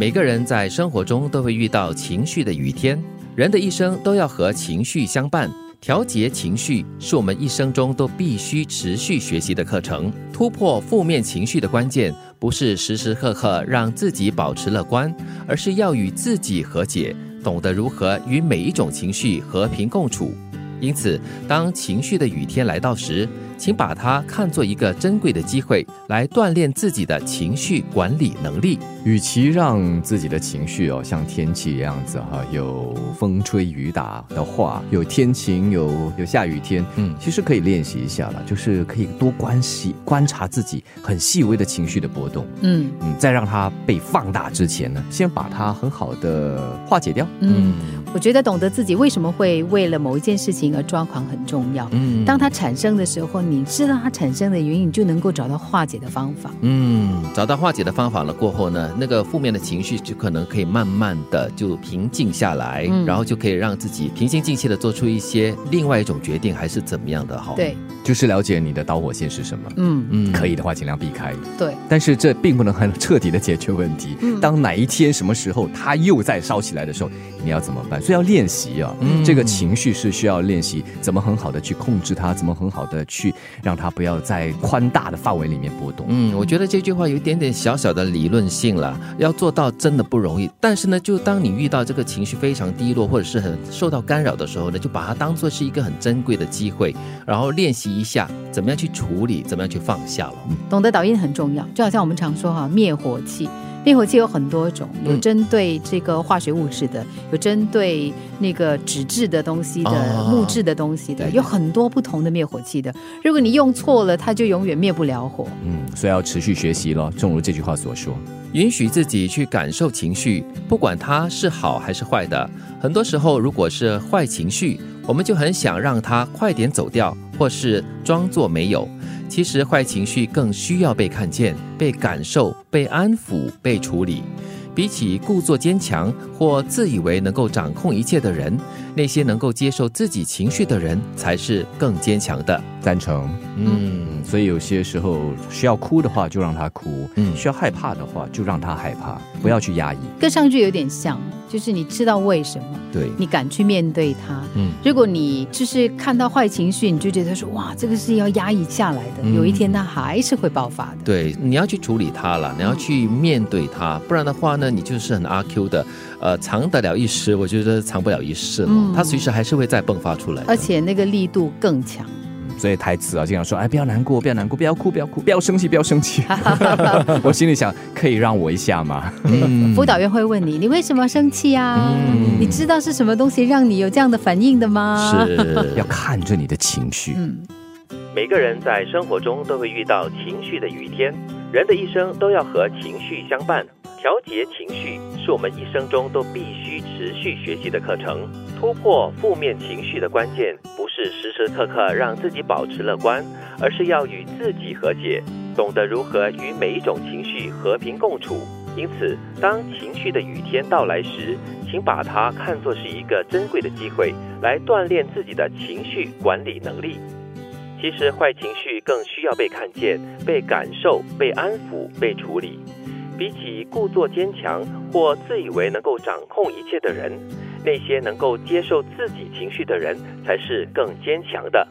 每个人在生活中都会遇到情绪的雨天，人的一生都要和情绪相伴。调节情绪是我们一生中都必须持续学习的课程。突破负面情绪的关键，不是时时刻刻让自己保持乐观，而是要与自己和解，懂得如何与每一种情绪和平共处。因此，当情绪的雨天来到时，请把它看作一个珍贵的机会，来锻炼自己的情绪管理能力。与其让自己的情绪哦像天气一样子哈，有风吹雨打的话，有天晴，有有下雨天，嗯，其实可以练习一下了，就是可以多关系观察自己很细微的情绪的波动，嗯嗯，在让它被放大之前呢，先把它很好的化解掉。嗯，我觉得懂得自己为什么会为了某一件事情而抓狂很重要。嗯，当它产生的时候。你知道它产生的原因，你就能够找到化解的方法。嗯，找到化解的方法了过后呢，那个负面的情绪就可能可以慢慢的就平静下来，然后就可以让自己平心静气的做出一些另外一种决定，还是怎么样的哈？对，就是了解你的导火线是什么。嗯嗯，可以的话尽量避开。对，但是这并不能很彻底的解决问题。当哪一天什么时候它又在烧起来的时候，你要怎么办？所以要练习啊，这个情绪是需要练习怎么很好的去控制它，怎么很好的去。让它不要在宽大的范围里面波动。嗯，我觉得这句话有一点点小小的理论性了，要做到真的不容易。但是呢，就当你遇到这个情绪非常低落或者是很受到干扰的时候呢，就把它当做是一个很珍贵的机会，然后练习一下怎么样去处理，怎么样去放下了。懂得导音很重要，就好像我们常说哈，灭火器。灭火器有很多种，有针对这个化学物质的，有针对那个纸质的东西的、木质的东西的，有很多不同的灭火器的。如果你用错了，它就永远灭不了火。嗯，所以要持续学习咯。正如这句话所说，允许自己去感受情绪，不管它是好还是坏的。很多时候，如果是坏情绪，我们就很想让它快点走掉，或是装作没有。其实坏情绪更需要被看见、被感受、被安抚、被处理。比起故作坚强或自以为能够掌控一切的人，那些能够接受自己情绪的人才是更坚强的。赞成。嗯，所以有些时候需要哭的话，就让他哭；嗯，需要害怕的话，就让他害怕，不要去压抑。跟上句有点像。就是你知道为什么，对，你敢去面对他。嗯，如果你就是看到坏情绪，你就觉得说哇，这个是要压抑下来的，有一天他还是会爆发的。对，你要去处理他了，你要去面对它，不然的话呢，你就是很阿 Q 的，呃，藏得了一时，我觉得藏不了一世了，它随时还是会再迸发出来，而且那个力度更强。所以台词啊，经常说：“哎，不要难过，不要难过，不要哭，不要哭，不要生气，不要生气。” 我心里想，可以让我一下吗？嗯辅导员会问你：“你为什么生气啊？你知道是什么东西让你有这样的反应的吗？”是 要看着你的情绪。嗯，每个人在生活中都会遇到情绪的雨天，人的一生都要和情绪相伴。调节情绪是我们一生中都必须持续学习的课程。突破负面情绪的关键，不是时时刻刻让自己保持乐观，而是要与自己和解，懂得如何与每一种情绪和平共处。因此，当情绪的雨天到来时，请把它看作是一个珍贵的机会，来锻炼自己的情绪管理能力。其实，坏情绪更需要被看见、被感受、被安抚、被处理。比起故作坚强或自以为能够掌控一切的人，那些能够接受自己情绪的人才是更坚强的。